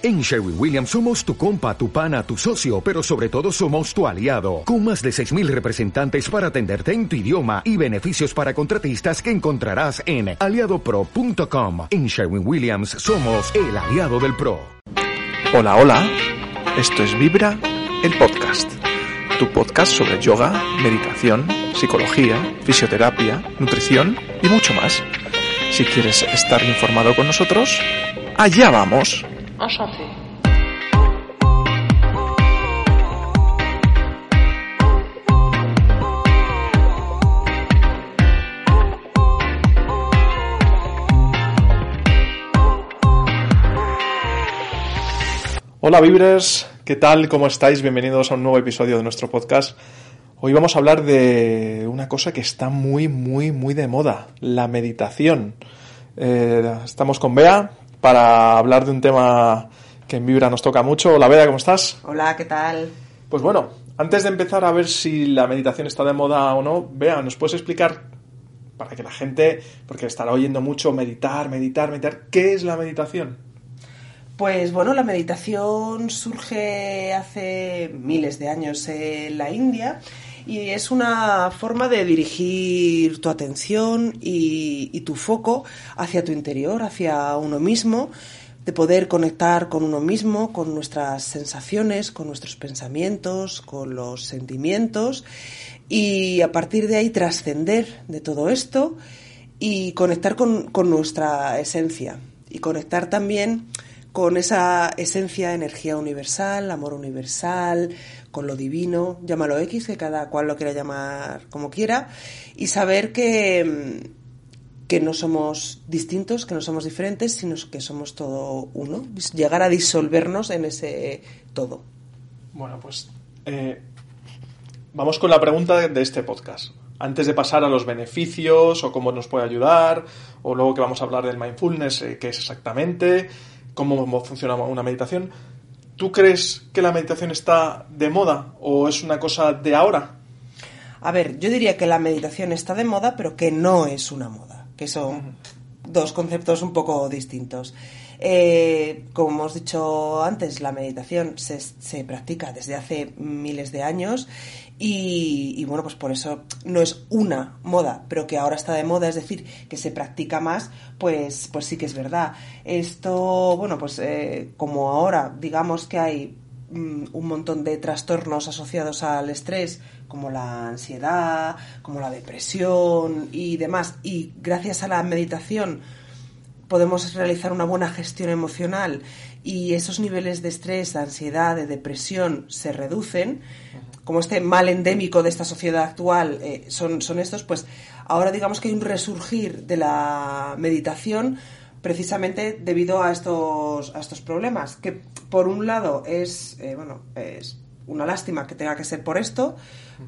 En Sherwin Williams somos tu compa, tu pana, tu socio, pero sobre todo somos tu aliado, con más de 6.000 representantes para atenderte en tu idioma y beneficios para contratistas que encontrarás en aliadopro.com. En Sherwin Williams somos el aliado del PRO. Hola, hola, esto es Vibra, el podcast, tu podcast sobre yoga, meditación, psicología, fisioterapia, nutrición y mucho más. Si quieres estar informado con nosotros, allá vamos. Enchanté. Hola Vibres, ¿qué tal? ¿Cómo estáis? Bienvenidos a un nuevo episodio de nuestro podcast. Hoy vamos a hablar de una cosa que está muy, muy, muy de moda, la meditación. Eh, estamos con Bea para hablar de un tema que en Vibra nos toca mucho. Hola Bea, ¿cómo estás? Hola, ¿qué tal? Pues bueno, antes de empezar a ver si la meditación está de moda o no, Bea, ¿nos puedes explicar para que la gente, porque estará oyendo mucho meditar, meditar, meditar, ¿qué es la meditación? Pues bueno, la meditación surge hace miles de años en la India y es una forma de dirigir tu atención y, tu foco hacia tu interior, hacia uno mismo, de poder conectar con uno mismo, con nuestras sensaciones, con nuestros pensamientos, con los sentimientos. Y a partir de ahí trascender de todo esto y conectar con, con nuestra esencia. Y conectar también con esa esencia, energía universal, amor universal, con lo divino, llámalo X, que cada cual lo quiera llamar como quiera, y saber que, que no somos distintos, que no somos diferentes, sino que somos todo uno, llegar a disolvernos en ese todo. Bueno, pues eh, vamos con la pregunta de este podcast. Antes de pasar a los beneficios o cómo nos puede ayudar, o luego que vamos a hablar del mindfulness, eh, qué es exactamente, cómo funciona una meditación. ¿Tú crees que la meditación está de moda o es una cosa de ahora? A ver, yo diría que la meditación está de moda, pero que no es una moda, que son uh -huh. dos conceptos un poco distintos. Eh, como hemos dicho antes, la meditación se, se, practica desde hace miles de años y, bueno, pues por eso no es una moda, pero que ahora está de moda, es decir, que se practica más, pues, pues sí que es verdad. Esto, bueno, pues eh, como ahora digamos que hay mm, un montón de trastornos asociados al estrés, como la ansiedad, como la depresión y demás, y gracias a la meditación podemos realizar una buena gestión emocional y esos niveles de estrés, de ansiedad, de depresión se reducen, como este mal endémico de esta sociedad actual eh, son, son estos, pues ahora digamos que hay un resurgir de la meditación precisamente debido a estos, a estos problemas, que por un lado es, eh, bueno, es una lástima que tenga que ser por esto,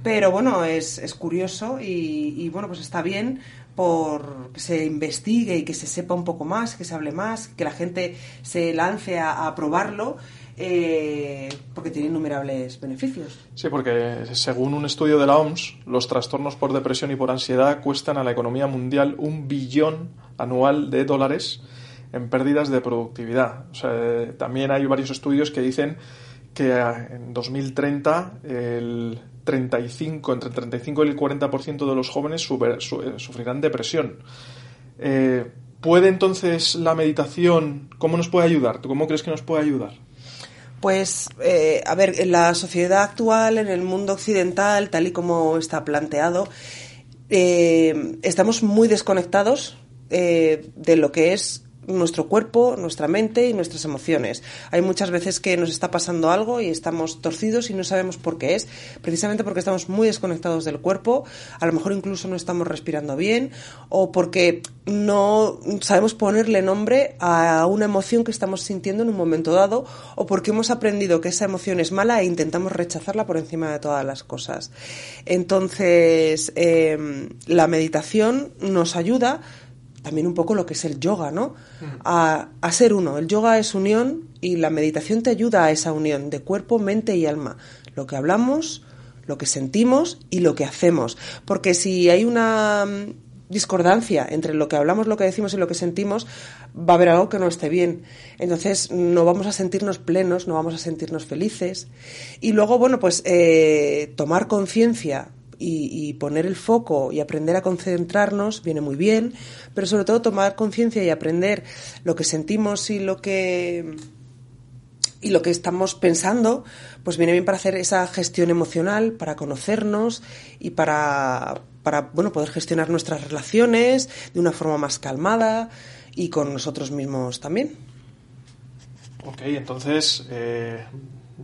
pero bueno, es, es curioso y, y, bueno, pues está bien por que se investigue y que se sepa un poco más, que se hable más, que la gente se lance a, a probarlo. Eh, porque tiene innumerables beneficios. Sí, porque según un estudio de la OMS, los trastornos por depresión y por ansiedad cuestan a la economía mundial un billón anual de dólares en pérdidas de productividad. También hay varios estudios que dicen que en 2030 el 35, entre el 35 y el 40% de los jóvenes sufrirán depresión. Eh, ¿Puede entonces la meditación, cómo nos puede ayudar? ¿Tú cómo crees que nos puede ayudar? Pues, eh, a ver, en la sociedad actual, en el mundo occidental, tal y como está planteado, eh, estamos muy desconectados eh, de lo que es nuestro cuerpo, nuestra mente y nuestras emociones. Hay muchas veces que nos está pasando algo y estamos torcidos y no sabemos por qué es, precisamente porque estamos muy desconectados del cuerpo, a lo mejor incluso no estamos respirando bien o porque no sabemos ponerle nombre a una emoción que estamos sintiendo en un momento dado o porque hemos aprendido que esa emoción es mala e intentamos rechazarla por encima de todas las cosas. Entonces, eh, la meditación nos ayuda también un poco lo que es el yoga, ¿no? A, a, ser uno. El yoga es unión y la meditación te ayuda a esa unión de cuerpo, mente y alma. Lo que hablamos, lo que sentimos y lo que hacemos. Porque si hay una discordancia entre lo que hablamos, lo que decimos y lo que sentimos, va a haber algo que no esté bien. Entonces no vamos a sentirnos plenos, no vamos a sentirnos felices. Y luego, bueno, pues eh, tomar conciencia y, poner el foco y aprender a concentrarnos viene muy bien, pero sobre todo tomar conciencia y aprender lo que sentimos y lo que y lo que estamos pensando, pues viene bien para hacer esa gestión emocional, para conocernos y para, para bueno, poder gestionar nuestras relaciones de una forma más calmada y con nosotros mismos también. Ok, entonces, eh,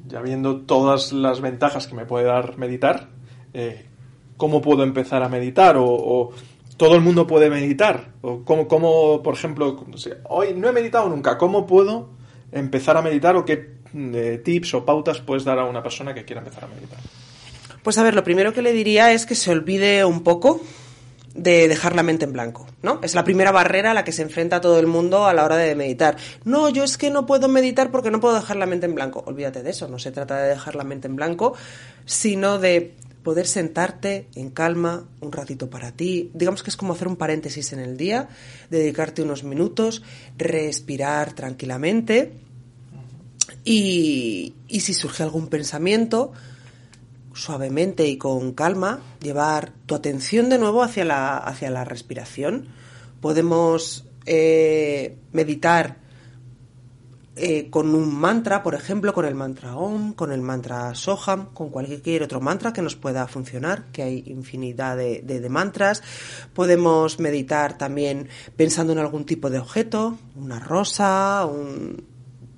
ya viendo todas las ventajas que me puede dar meditar, eh, cómo puedo empezar a meditar o, todo el mundo puede meditar o cómo, cómo por ejemplo, hoy no he meditado nunca, ¿cómo puedo empezar a meditar o qué eh, tips o pautas puedes dar a una persona que quiera empezar a meditar? Pues a ver, lo primero que le diría es que se olvide un poco de dejar la mente en blanco, ¿no? Es la primera barrera a la que se enfrenta todo el mundo a la hora de meditar. No, yo es que no puedo meditar porque no puedo dejar la mente en blanco. Olvídate de eso, no se trata de dejar la mente en blanco, sino de poder sentarte en calma un ratito para ti. Digamos que es como hacer un paréntesis en el día, dedicarte unos minutos, respirar tranquilamente y, y si surge algún pensamiento, suavemente y con calma, llevar tu atención de nuevo hacia la, hacia la respiración. Podemos eh, meditar eh, con un mantra, por ejemplo, con el mantra Om, con el mantra Soham, con cualquier otro mantra que nos pueda funcionar, que hay infinidad de, de, mantras. Podemos meditar también pensando en algún tipo de objeto, una rosa, un,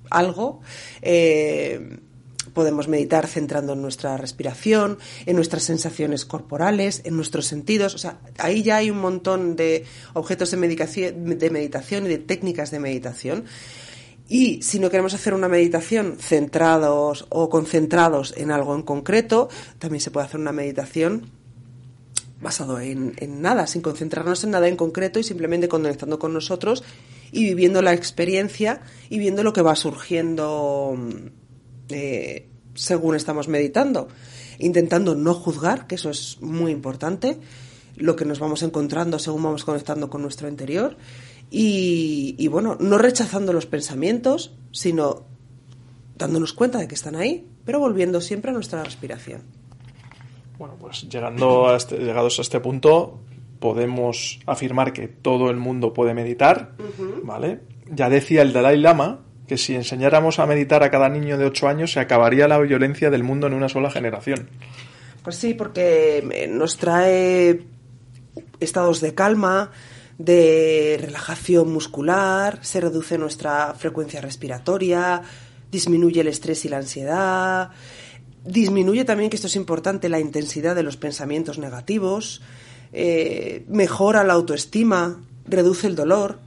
algo. Eh, podemos meditar centrando en nuestra respiración, en nuestras sensaciones corporales, en nuestros sentidos. O sea, ahí ya hay un montón de objetos de, de meditación y de técnicas de meditación y si no queremos hacer una meditación centrados o concentrados en algo en concreto, también se puede hacer una meditación basado en, nada, sin concentrarnos en nada en concreto y simplemente conectando con nosotros y viviendo la experiencia y viendo lo que va surgiendo eh, según estamos meditando. Intentando no juzgar, que eso es muy importante, lo que nos vamos encontrando según vamos conectando con nuestro interior y, bueno, no rechazando los pensamientos, sino dándonos cuenta de que están ahí, pero volviendo siempre a nuestra respiración. Bueno, pues llegando a este, llegados a este punto, podemos afirmar que todo el mundo puede meditar, ¿vale? Ya decía el Dalai Lama que si enseñáramos a meditar a cada niño de 8 años se acabaría la violencia del mundo en una sola generación. Pues sí, porque eh, nos trae estados de calma, de relajación muscular, se reduce nuestra frecuencia respiratoria, disminuye el estrés y la ansiedad, disminuye también, que esto es importante, la intensidad de los pensamientos negativos, eh, mejora la autoestima, reduce el dolor.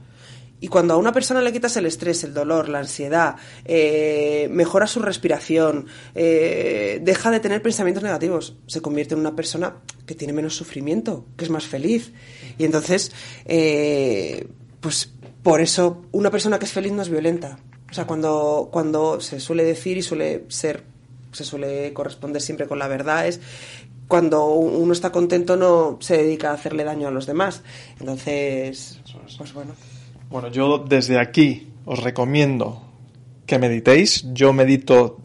Y cuando a una persona le quitas el estrés, el dolor, la ansiedad, eh, mejora su respiración, eh, deja de tener pensamientos negativos, se convierte en una persona que tiene menos sufrimiento, que es más feliz. Y entonces, eh, pues por eso una persona que es feliz no es violenta. O sea, cuando, cuando se suele decir y suele ser, se suele corresponder siempre con la verdad, es cuando uno está contento no se dedica a hacerle daño a los demás. Entonces, pues bueno. Bueno, yo desde aquí os recomiendo que meditéis. Yo medito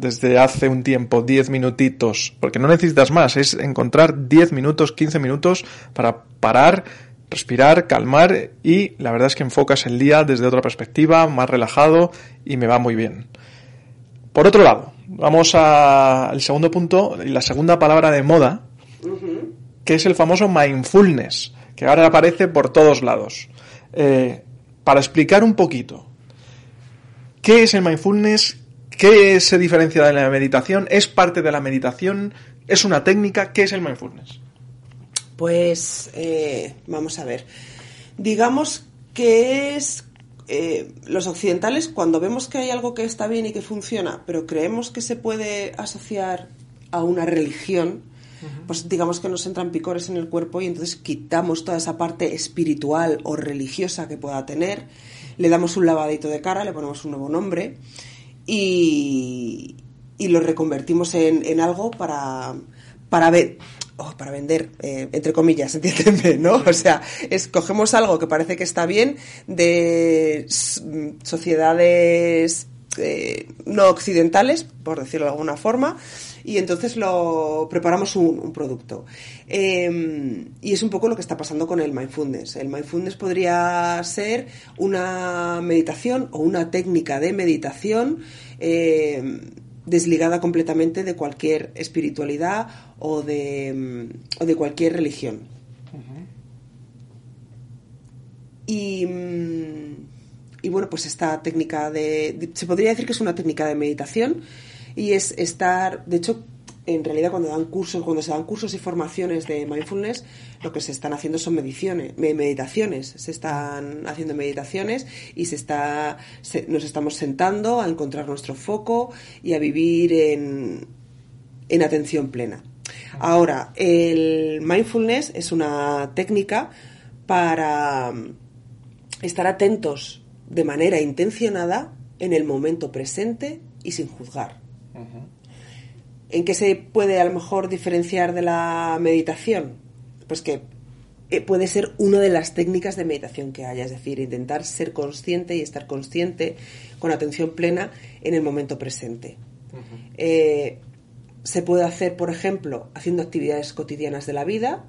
desde hace un tiempo 10 minutitos, porque no necesitas más, es encontrar 10 minutos, 15 minutos para parar, respirar, calmar y la verdad es que enfocas el día desde otra perspectiva, más relajado y me va muy bien. Por otro lado, vamos al segundo punto y la segunda palabra de moda, que es el famoso mindfulness, que ahora aparece por todos lados. Eh, para explicar un poquito qué es el mindfulness, qué se diferencia de la meditación, es parte de la meditación, es una técnica, ¿qué es el mindfulness? Pues eh, vamos a ver. Digamos que es eh, los occidentales cuando vemos que hay algo que está bien y que funciona, pero creemos que se puede asociar a una religión, pues digamos que nos entran picores en el cuerpo y entonces quitamos toda esa parte espiritual o religiosa que pueda tener, le damos un lavadito de cara, le ponemos un nuevo nombre y, lo reconvertimos en, algo para, para ver, o para vender, eh, entre comillas, entiéndeme, ¿no? O sea, escogemos algo que parece que está bien de sociedades eh, no occidentales, por decirlo de alguna forma, y entonces lo preparamos un, producto. Em, y es un poco lo que está pasando con el mindfulness. El mindfulness podría ser una meditación o una técnica de meditación em, desligada completamente de cualquier espiritualidad o de, o de cualquier religión. Y y bueno, pues esta técnica de, se podría decir que es una técnica de meditación y es estar, de hecho, en realidad cuando dan cursos, cuando se dan cursos y formaciones de mindfulness, lo que se están haciendo son mediciones, meditaciones, se están haciendo meditaciones y se está, nos estamos sentando a encontrar nuestro foco y a vivir en, en atención plena. Ahora, el mindfulness es una técnica para estar atentos de manera intencionada en el momento presente y sin juzgar. ¿En qué se puede a lo mejor diferenciar de la meditación? Pues que eh, puede ser una de las técnicas de meditación que haya, es decir, intentar ser consciente y estar consciente con atención plena en el momento presente. Eh, se puede hacer, por ejemplo, haciendo actividades cotidianas de la vida,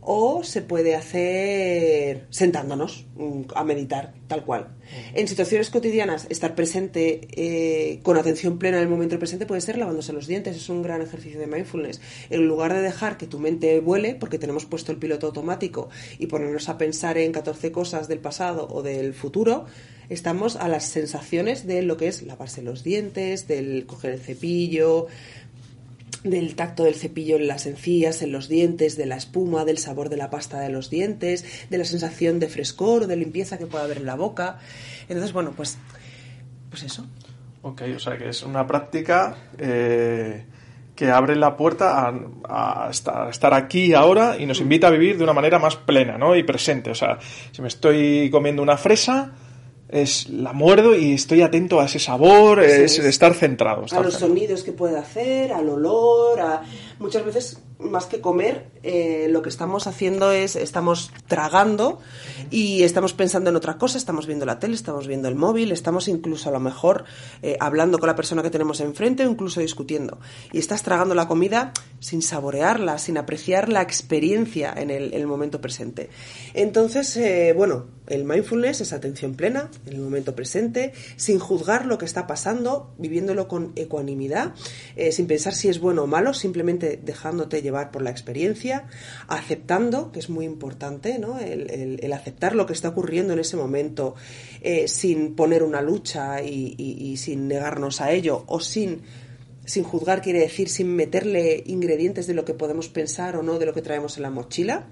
o se puede hacer sentándonos mm, a meditar, tal cual. En situaciones cotidianas, estar presente eh, con atención plena en el momento presente puede ser lavándose los dientes, es un gran ejercicio de mindfulness. En lugar de dejar que tu mente vuele, porque tenemos puesto el piloto automático, y ponernos a pensar en 14 cosas del pasado o del futuro, estamos a las sensaciones de lo que es lavarse los dientes, del coger el cepillo, del tacto del cepillo en las encías, en los dientes, de la espuma, del sabor de la pasta de los dientes, de la sensación de frescor de limpieza que pueda haber en la boca. Entonces, bueno, pues, pues eso. Ok, o sea que es una práctica eh, que abre la puerta a, a, estar, aquí ahora y nos invita a vivir de una manera más plena ¿no? y presente. O sea, si me estoy comiendo una fresa, es la muerdo y estoy atento a ese sabor, es, estar centrado. a los sonidos que puede hacer, al olor, a muchas veces más que comer, eh, lo que estamos haciendo es, estamos tragando y estamos pensando en otra cosa, estamos viendo la tele, estamos viendo el móvil, estamos incluso a lo mejor eh, hablando con la persona que tenemos enfrente o incluso discutiendo. Y estás tragando la comida sin saborearla, sin apreciar la experiencia en el, momento presente. Entonces, eh, bueno, el mindfulness es atención plena en el momento presente, sin juzgar lo que está pasando, viviéndolo con ecuanimidad, sin pensar si es bueno o malo, simplemente dejándote llevar por la experiencia, aceptando, que es muy importante, ¿no? el, aceptar lo que está ocurriendo en ese momento eh, sin poner una lucha y, sin negarnos a ello o sin sin juzgar quiere decir sin meterle ingredientes de lo que podemos pensar o no de lo que traemos en la mochila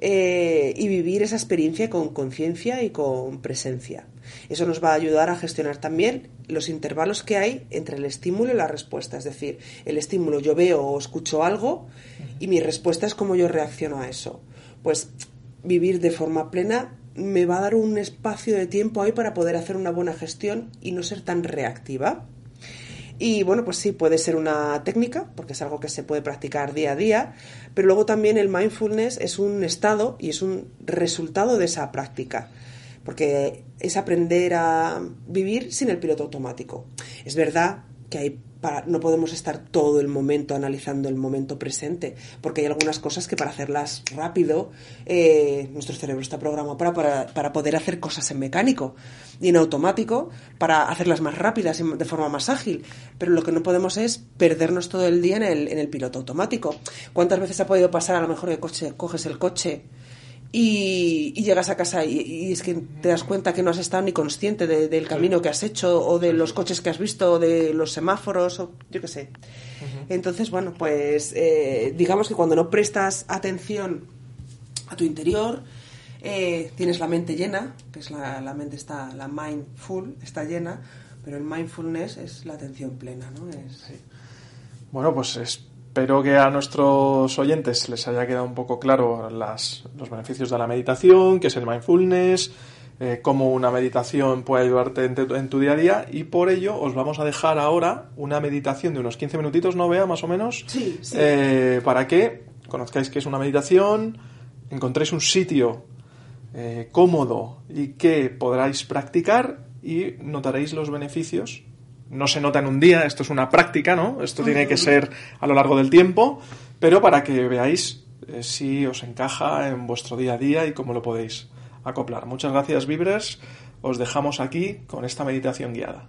eh, y vivir esa experiencia con conciencia y con presencia. Eso nos va a ayudar a gestionar también los intervalos que hay entre el estímulo y la respuesta. Es decir, el estímulo yo veo o escucho algo y mi respuesta es cómo yo reacciono a eso. Pues vivir de forma plena me va a dar un espacio de tiempo ahí para poder hacer una buena gestión y no ser tan reactiva. Y bueno, pues sí, puede ser una técnica, porque es algo que se puede practicar día a día, pero luego también el mindfulness es un estado y es un resultado de esa práctica porque es aprender a vivir sin el piloto automático. Es verdad que hay para, no podemos estar todo el momento analizando el momento presente, porque hay algunas cosas que para hacerlas rápido, eh, nuestro cerebro está programado para, para, poder hacer cosas en mecánico y en automático, para hacerlas más rápidas y de forma más ágil. Pero lo que no podemos es perdernos todo el día en el, en el piloto automático. ¿Cuántas veces ha podido pasar a lo mejor que coche, coges el coche? Y, llegas a casa y, es que te das cuenta que no has estado ni consciente del camino que has hecho o de los coches que has visto o de los semáforos o yo qué sé. Entonces, bueno, pues eh, digamos que cuando no prestas atención a tu interior, eh, tienes la mente llena, que es la, la, mente está, la mindful está llena, pero el mindfulness es la atención plena, ¿no? Es... Bueno, pues es Espero que a nuestros oyentes les haya quedado un poco claro las, los beneficios de la meditación, qué es el mindfulness, eh, cómo una meditación puede ayudarte en, tu día a día y por ello os vamos a dejar ahora una meditación de unos 15 minutitos, ¿no vea más o menos? Sí, sí. Eh, para que conozcáis que es una meditación, encontréis un sitio eh, cómodo y que podráis practicar y notaréis los beneficios. No se nota en un día, esto es una práctica, ¿no? Esto tiene que ser a lo largo del tiempo, pero para que veáis eh, si os encaja en vuestro día a día y cómo lo podéis acoplar. Muchas gracias, Vibres. Os dejamos aquí con esta meditación guiada.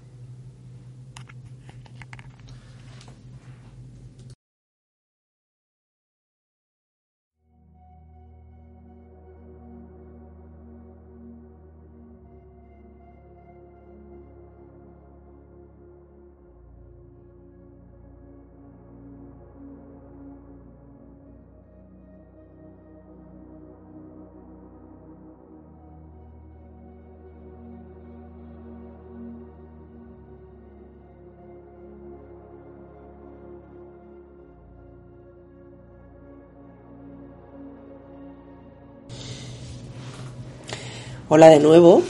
Hola de nuevo.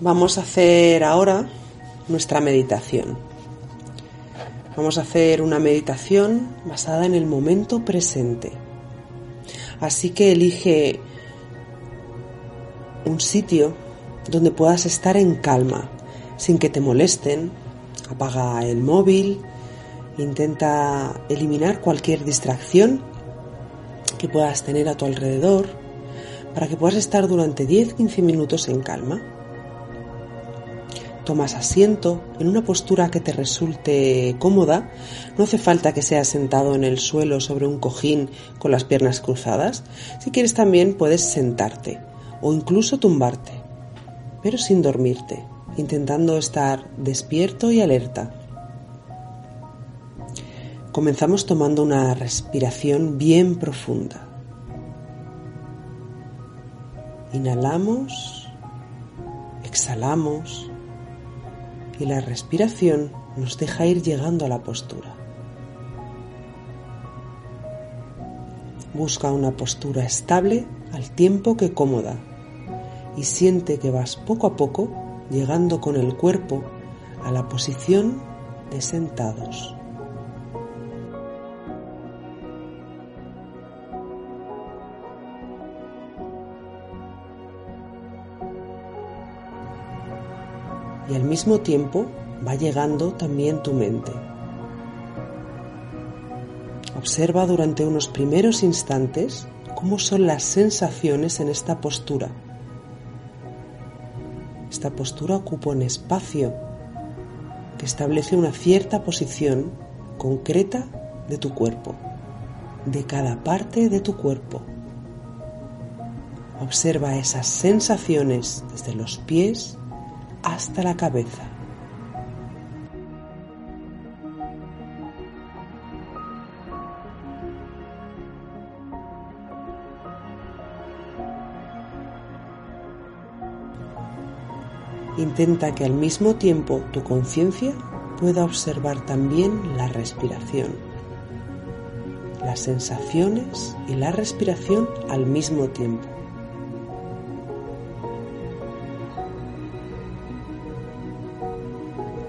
Vamos a hacer ahora nuestra meditación. Vamos a hacer una meditación basada en el momento presente. Así que elige un sitio donde puedas estar en calma, sin que te molesten. Apaga el móvil, intenta eliminar cualquier distracción que puedas tener a tu alrededor para que puedas estar durante 10-15 minutos en calma. Tomas asiento en una postura que te resulte cómoda. No hace falta que seas sentado en el suelo sobre un cojín con las piernas cruzadas. Si quieres también puedes sentarte o incluso tumbarte, pero sin dormirte, intentando estar despierto y alerta. Comenzamos tomando una respiración bien profunda. Inhalamos, exhalamos y la respiración nos deja ir llegando a la postura. Busca una postura estable al tiempo que cómoda y siente que vas poco a poco llegando con el cuerpo a la posición de sentados. Y al mismo tiempo va llegando también tu mente. Observa durante unos primeros instantes cómo son las sensaciones en esta postura. Esta postura ocupa un espacio que establece una cierta posición concreta de tu cuerpo, de cada parte de tu cuerpo. Observa esas sensaciones desde los pies hasta la cabeza. Intenta que al mismo tiempo tu conciencia pueda observar también la respiración, las sensaciones y la respiración al mismo tiempo.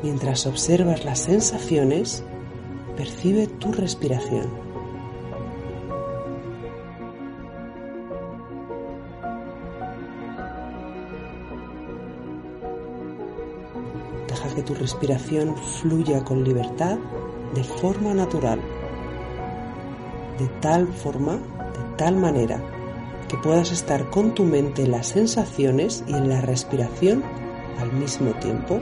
Mientras observas las sensaciones, percibe tu respiración. Deja que tu respiración fluya con libertad de forma natural, de tal forma, de tal manera, que puedas estar con tu mente en las sensaciones y en la respiración al mismo tiempo.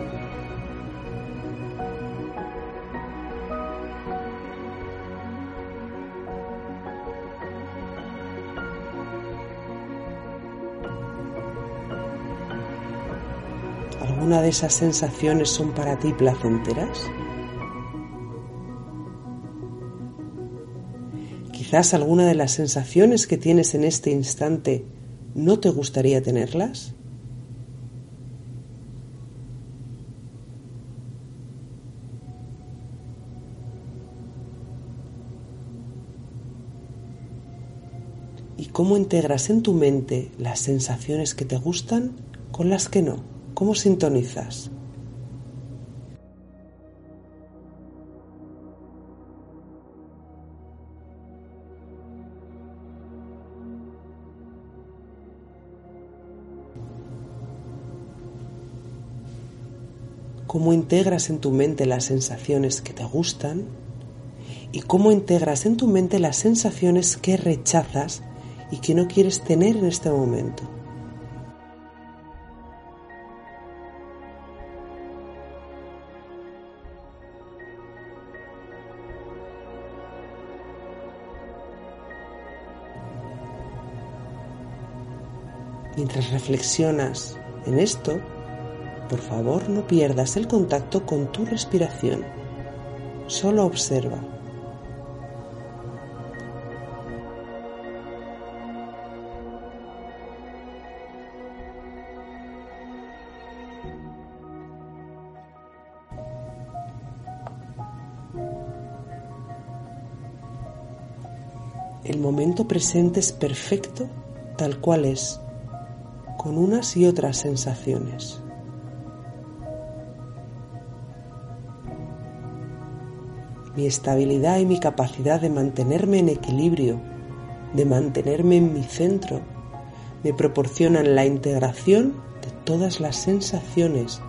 ¿Alguna de esas sensaciones son para ti placenteras? Quizás alguna de las sensaciones que tienes en este instante no te gustaría tenerlas. ¿Y cómo integras en tu mente las sensaciones que te gustan con las que no? ¿Cómo sintonizas? cómo integras en tu mente las sensaciones que te gustan y cómo integras en tu mente las sensaciones que rechazas y que no quieres tener en este momento. Mientras reflexionas en esto, por favor no pierdas el contacto con tu respiración. Solo observa. El momento presente es perfecto tal cual es con unas y otras sensaciones. Mi estabilidad y mi capacidad de mantenerme en equilibrio, de mantenerme en mi centro, me proporcionan la integración de todas las sensaciones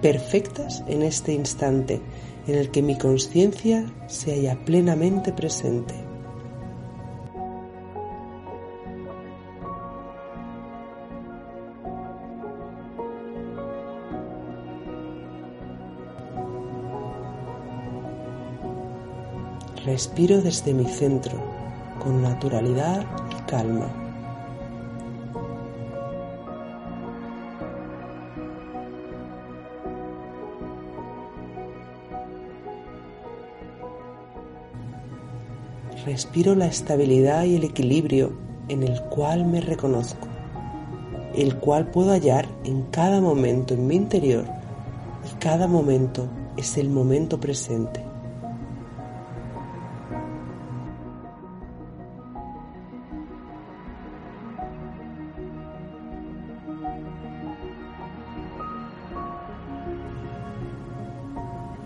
perfectas en este instante en el que mi conciencia se halla plenamente presente. Respiro desde mi centro con naturalidad y calma. Respiro la estabilidad y el equilibrio en el cual me reconozco, el cual puedo hallar en cada momento en mi interior y cada momento es el momento presente.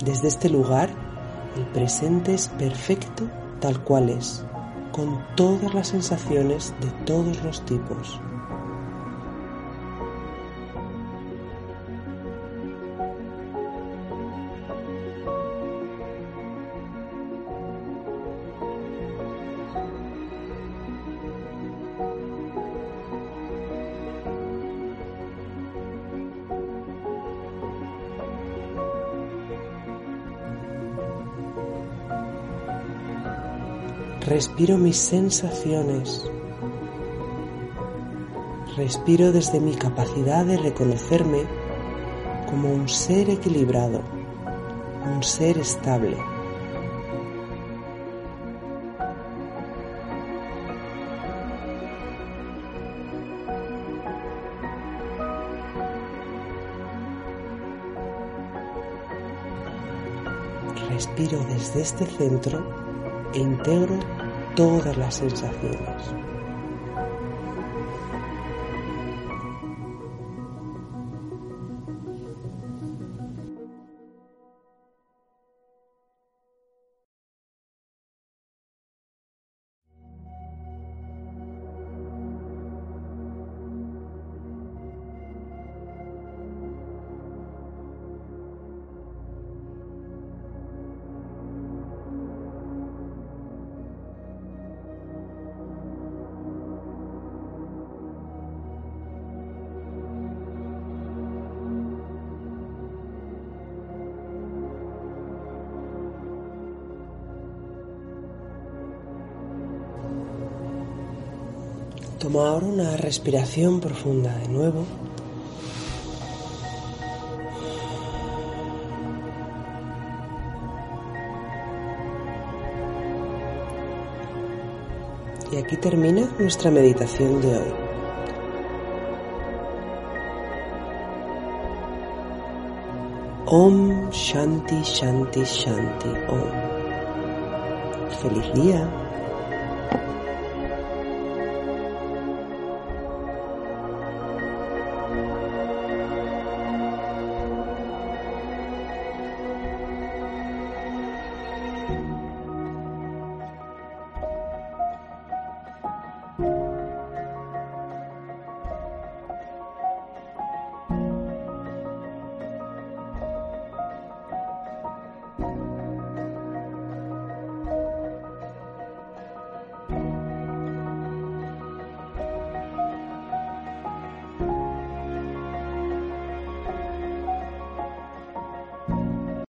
Desde este lugar, el presente es perfecto tal cual es, con todas las sensaciones de todos los tipos. Respiro mis sensaciones. Respiro desde mi capacidad de reconocerme como un ser equilibrado, un ser estable. Respiro desde este centro e integro todas las sensaciones. Toma ahora una respiración profunda de nuevo. Y aquí termina nuestra meditación de hoy. Om Shanti Shanti Shanti Om. Feliz día.